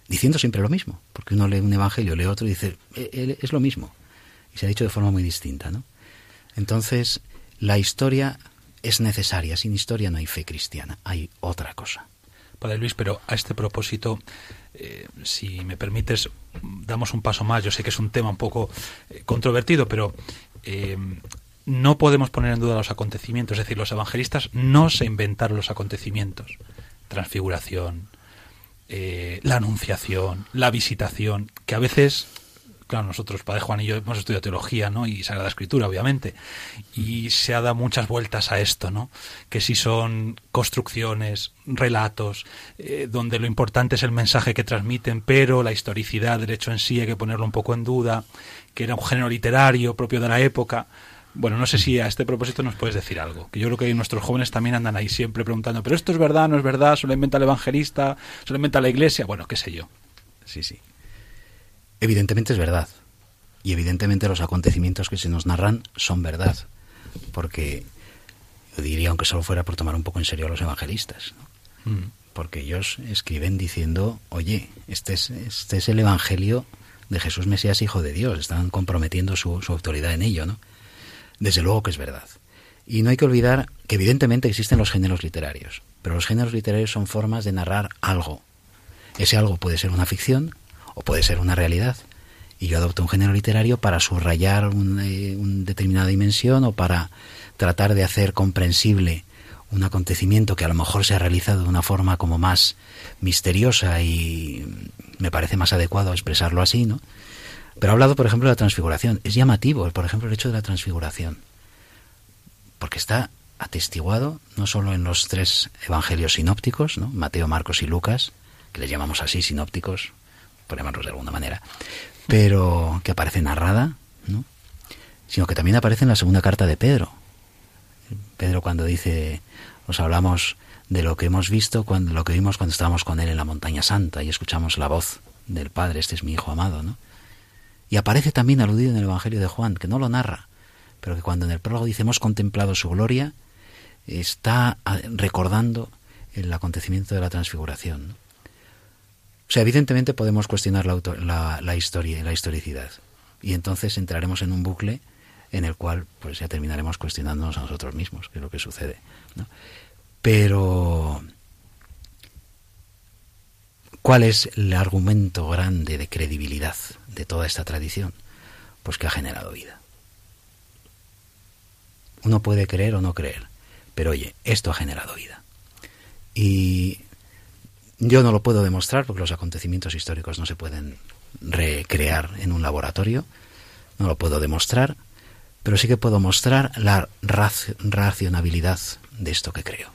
diciendo siempre lo mismo, porque uno lee un evangelio, lee otro y dice, "Eh, eh, es lo mismo. Y se ha dicho de forma muy distinta, ¿no? Entonces, la historia es necesaria. Sin historia no hay fe cristiana, hay otra cosa. Padre Luis, pero a este propósito, eh, si me permites, damos un paso más. Yo sé que es un tema un poco controvertido, pero no podemos poner en duda los acontecimientos. Es decir, los evangelistas no se inventaron los acontecimientos. Transfiguración, eh, la anunciación, la visitación, que a veces, claro, nosotros, Padre Juan y yo, hemos estudiado teología, ¿no? Y Sagrada Escritura, obviamente. Y se ha dado muchas vueltas a esto, ¿no? Que si son construcciones, relatos, eh, donde lo importante es el mensaje que transmiten, pero la historicidad del hecho en sí hay que ponerlo un poco en duda, que era un género literario propio de la época. Bueno, no sé si a este propósito nos puedes decir algo. Que yo creo que nuestros jóvenes también andan ahí siempre preguntando, pero esto es verdad, no es verdad, solo inventa el evangelista, solo inventa la iglesia, bueno, qué sé yo. Sí, sí. Evidentemente es verdad. Y evidentemente los acontecimientos que se nos narran son verdad. Porque yo diría, aunque solo fuera por tomar un poco en serio a los evangelistas, ¿no? Mm. porque ellos escriben diciendo, oye, este es, este es el Evangelio de Jesús Mesías, Hijo de Dios. Están comprometiendo su, su autoridad en ello, ¿no? Desde luego que es verdad. Y no hay que olvidar que evidentemente existen los géneros literarios, pero los géneros literarios son formas de narrar algo. Ese algo puede ser una ficción o puede ser una realidad. Y yo adopto un género literario para subrayar un- eh, una determinada dimensión o para tratar de hacer comprensible un acontecimiento que a lo mejor se ha realizado de una forma como más misteriosa y me parece más adecuado expresarlo así, ¿no? Pero ha hablado, por ejemplo, de la transfiguración. Es llamativo, por ejemplo, el hecho de la transfiguración. Porque está atestiguado no solo en los tres evangelios sinópticos, ¿no? Mateo, Marcos y Lucas, que les llamamos así sinópticos, por llamarlos de alguna manera, pero que aparece narrada, ¿no? sino que también aparece en la segunda carta de Pedro. Pedro cuando dice, os hablamos de lo que hemos visto, cuando, lo que vimos cuando estábamos con él en la montaña santa y escuchamos la voz del Padre, este es mi Hijo amado, ¿no? Y aparece también aludido en el Evangelio de Juan, que no lo narra, pero que cuando en el prólogo dice hemos contemplado su gloria, está ah, recordando el acontecimiento de la transfiguración. O sea, evidentemente podemos cuestionar la historia, la historicidad. Y entonces entraremos en un bucle en el cual pues ya terminaremos cuestionándonos a nosotros mismos, que es lo que sucede. ¿no? Pero, ¿cuál es el argumento grande de credibilidad de toda esta tradición? Pues que ha generado vida. Uno puede creer o no creer, pero oye, esto ha generado vida. Y yo no lo puedo demostrar porque los acontecimientos históricos no se pueden recrear en un laboratorio, no lo puedo demostrar, pero sí que puedo mostrar la raci- racionabilidad de esto que creo.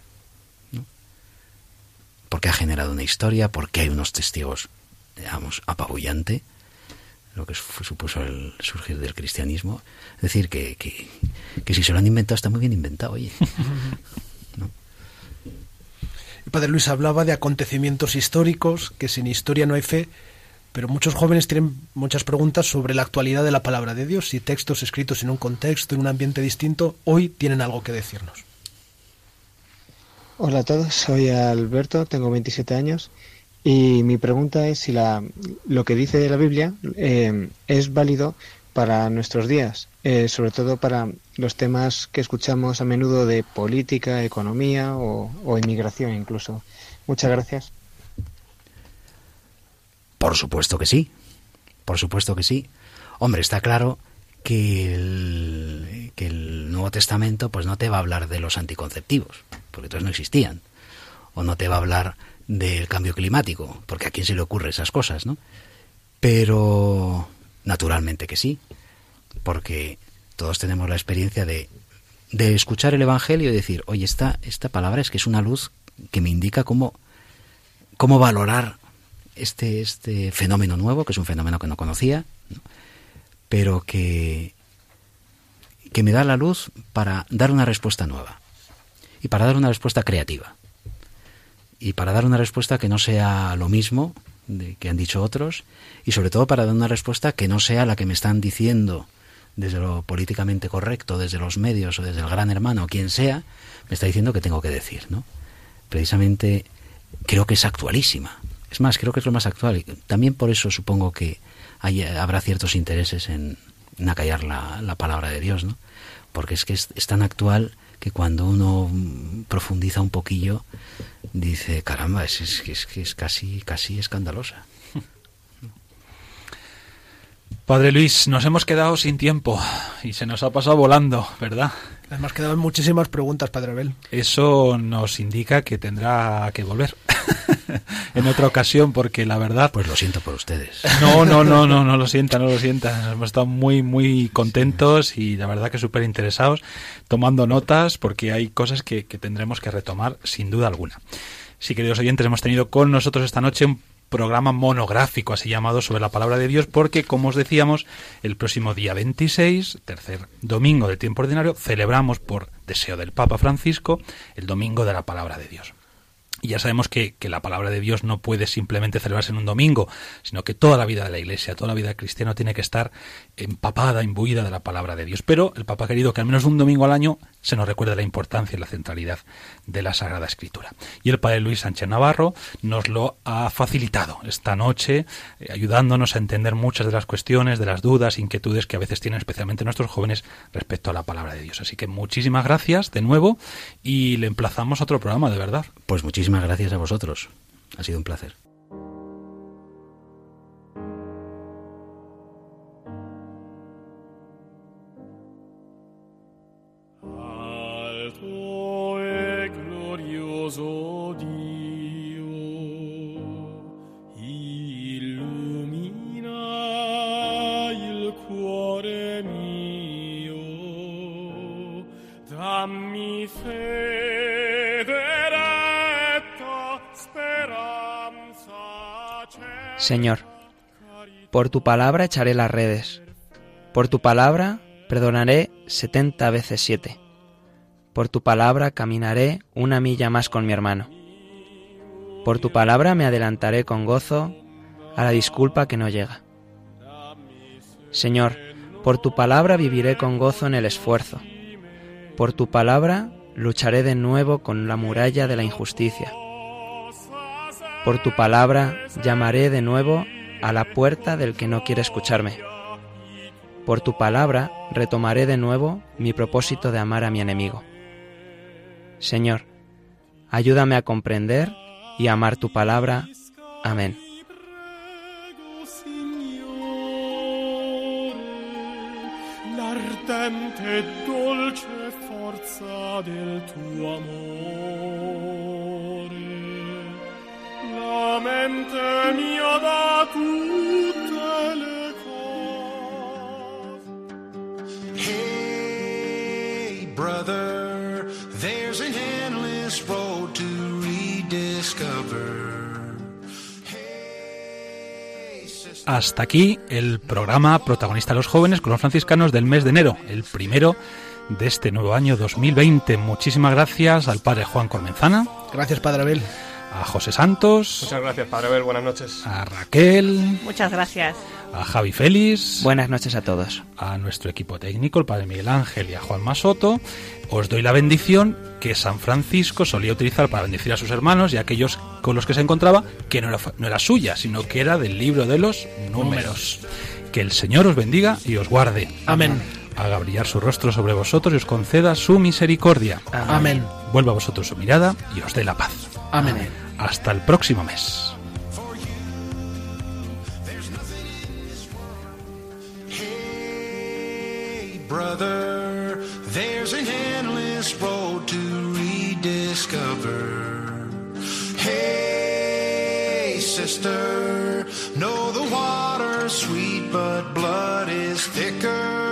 Porque ha generado una historia, porque hay unos testigos, digamos, apabullante, lo que supuso el surgir del cristianismo. Es decir, que, que, que si se lo han inventado está muy bien inventado, oye. <laughs> El padre Luis hablaba de acontecimientos históricos, que sin historia no hay fe, pero muchos jóvenes tienen muchas preguntas sobre la actualidad de la palabra de Dios, si textos escritos en un contexto, en un ambiente distinto, hoy tienen algo que decirnos. Hola a todos, soy Alberto, tengo 27 años y mi pregunta es si la, lo que dice la Biblia eh, es válido para nuestros días, eh, sobre todo para los temas que escuchamos a menudo de política, economía o, inmigración incluso. Muchas gracias. Por supuesto que sí. Por supuesto que sí. Hombre, está claro que el, que el Nuevo Testamento pues no te va a hablar de los anticonceptivos, porque entonces no existían. O no te va a hablar del cambio climático, porque a quién se le ocurre esas cosas, ¿no? Pero naturalmente que sí, porque todos tenemos la experiencia de, de escuchar el Evangelio y decir, oye, esta, esta palabra es que es una luz que me indica cómo, cómo valorar este, este fenómeno nuevo, que es un fenómeno que no conocía, ¿no? pero que, que me da la luz para dar una respuesta nueva y para dar una respuesta creativa y para dar una respuesta que no sea lo mismo de que han dicho otros y sobre todo para dar una respuesta que no sea la que me están diciendo desde lo políticamente correcto, desde los medios o desde el gran hermano quien sea, me está diciendo que tengo que decir, ¿no? Precisamente creo que es actualísima Es más, creo que es lo más actual. También por eso supongo que hay- habrá ciertos intereses en, acallar la, la palabra de Dios, ¿no? Porque es que es tan actual que cuando uno profundiza un poquillo, dice, caramba, es, es, es casi, casi escandalosa. Padre Luis, nos hemos quedado sin tiempo y se nos ha pasado volando, ¿verdad? Hemos quedado muchísimas preguntas, Padre Abel. Eso nos indica que tendrá que volver <laughs> en otra ocasión porque la verdad... Pues lo siento por ustedes. No, no, no, no, no lo sienta, no lo sienta. Hemos estado muy, muy contentos y la verdad que súper interesados, tomando notas porque hay cosas que, que tendremos que retomar sin duda alguna. Sí, queridos oyentes, hemos tenido con nosotros esta noche un programa monográfico, así llamado, sobre la palabra de Dios, porque, como os decíamos, el próximo día 26, tercer domingo del tiempo ordinario, celebramos, por deseo del Papa Francisco, el domingo de la palabra de Dios. Y ya sabemos que, que, la palabra de Dios no puede simplemente celebrarse en un domingo, sino que toda la vida de la Iglesia, toda la vida cristiana tiene que estar empapada, imbuida de la palabra de Dios. Pero el Papa querido que al menos un domingo al año se nos recuerde la importancia y la centralidad de la Sagrada Escritura. Y el Padre Luis Sánchez Navarro nos lo ha facilitado esta noche, eh, ayudándonos a entender muchas de las cuestiones, de las dudas, inquietudes que a veces tienen especialmente nuestros jóvenes respecto a la palabra de Dios. Así que muchísimas gracias de nuevo y le emplazamos a otro programa, de verdad. Pues muchísimas gracias a vosotros. Ha sido un placer. Señor, por tu palabra echaré las redes, por tu palabra perdonaré setenta veces siete, por tu palabra caminaré una milla más con mi hermano, por tu palabra me adelantaré con gozo a la disculpa que no llega. Señor, por tu palabra viviré con gozo en el esfuerzo, por tu palabra lucharé de nuevo con la muralla de la injusticia. Por tu palabra llamaré de nuevo a la puerta del que no quiere escucharme. Por tu palabra retomaré de nuevo mi propósito de amar a mi enemigo. Señor, ayúdame a comprender y amar tu palabra. Amén. La mente mia da tutte le Hey, brother, there's an endless road to rediscover. Hasta aquí el programa Protagonista de los Jóvenes con los franciscanos del mes de enero, el primero de este nuevo año 2020. Muchísimas gracias al padre Juan Cormenzana. Gracias, padre Abel. A José Santos. Muchas gracias, padre Abel. Buenas noches. A Raquel. Muchas gracias. A Javi Félix. Buenas noches a todos. A nuestro equipo técnico, el padre Miguel Ángel y a Juan Masoto. Os doy la bendición que San Francisco solía utilizar para bendecir a sus hermanos y a aquellos con los que se encontraba, que no era, no era suya, sino que era del libro de los números. Que el Señor os bendiga y os guarde. Amén. Haga brillar su rostro sobre vosotros y os conceda su misericordia. Amén. Vuelva a vosotros su mirada y os dé la paz. Amén. Hasta el próximo mes. Hey, brother, there's an endless road to rediscover. Hey, sister, know the water's sweet, but blood is thicker.